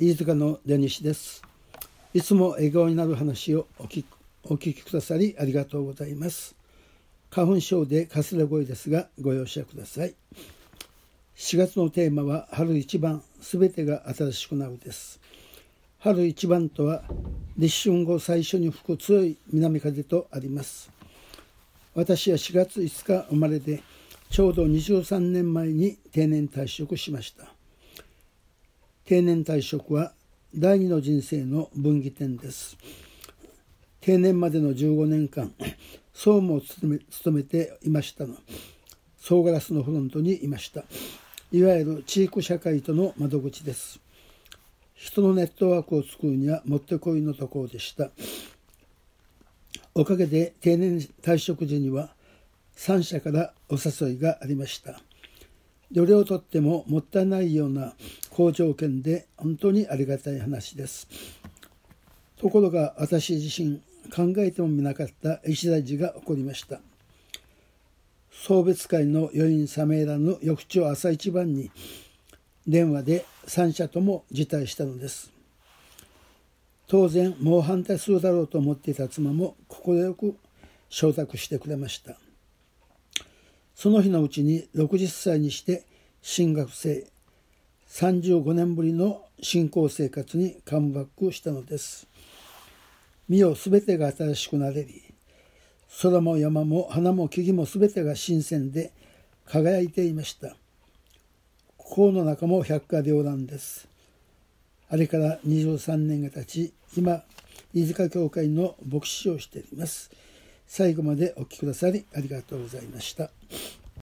飯塚の出西です。いつも笑顔になる話をお聞お聞きくださりありがとうございます。花粉症でかすれ声ですがご容赦ください。4月のテーマは春一番すべてが新しくなるです。春一番とは立春後最初に吹く強い南風とあります。私は4月5日生まれでちょうど23年前に定年退職しました。定年退職は第二の人生の分岐点です。定年までの15年間総務を務めていましたの総ガラスのフロントにいました。いわゆる地域社会との窓口です。人のネットワークを作るにはもってこいのところでした。おかげで定年退職時には3社からお誘いがありました。どれをとってももったいないような好条件で本当にありがたい話です。ところが私自身考えてもみなかった一大事が起こりました。送別会の余韻冷めらぬ翌朝朝一番に電話で3社とも辞退したのです。当然もう反対するだろうと思っていた妻も快く承諾してくれました。その日のうちに60歳にして進学生35年ぶりの信仰生活にカムバックしたのです。身をすべてが新しくなれり空も山も花も木々もすべてが新鮮で輝いていました。河の中も百花繚乱です。あれから23年が経ち今飯塚教会の牧師をしています。最後までお聴きくださりありがとうございました。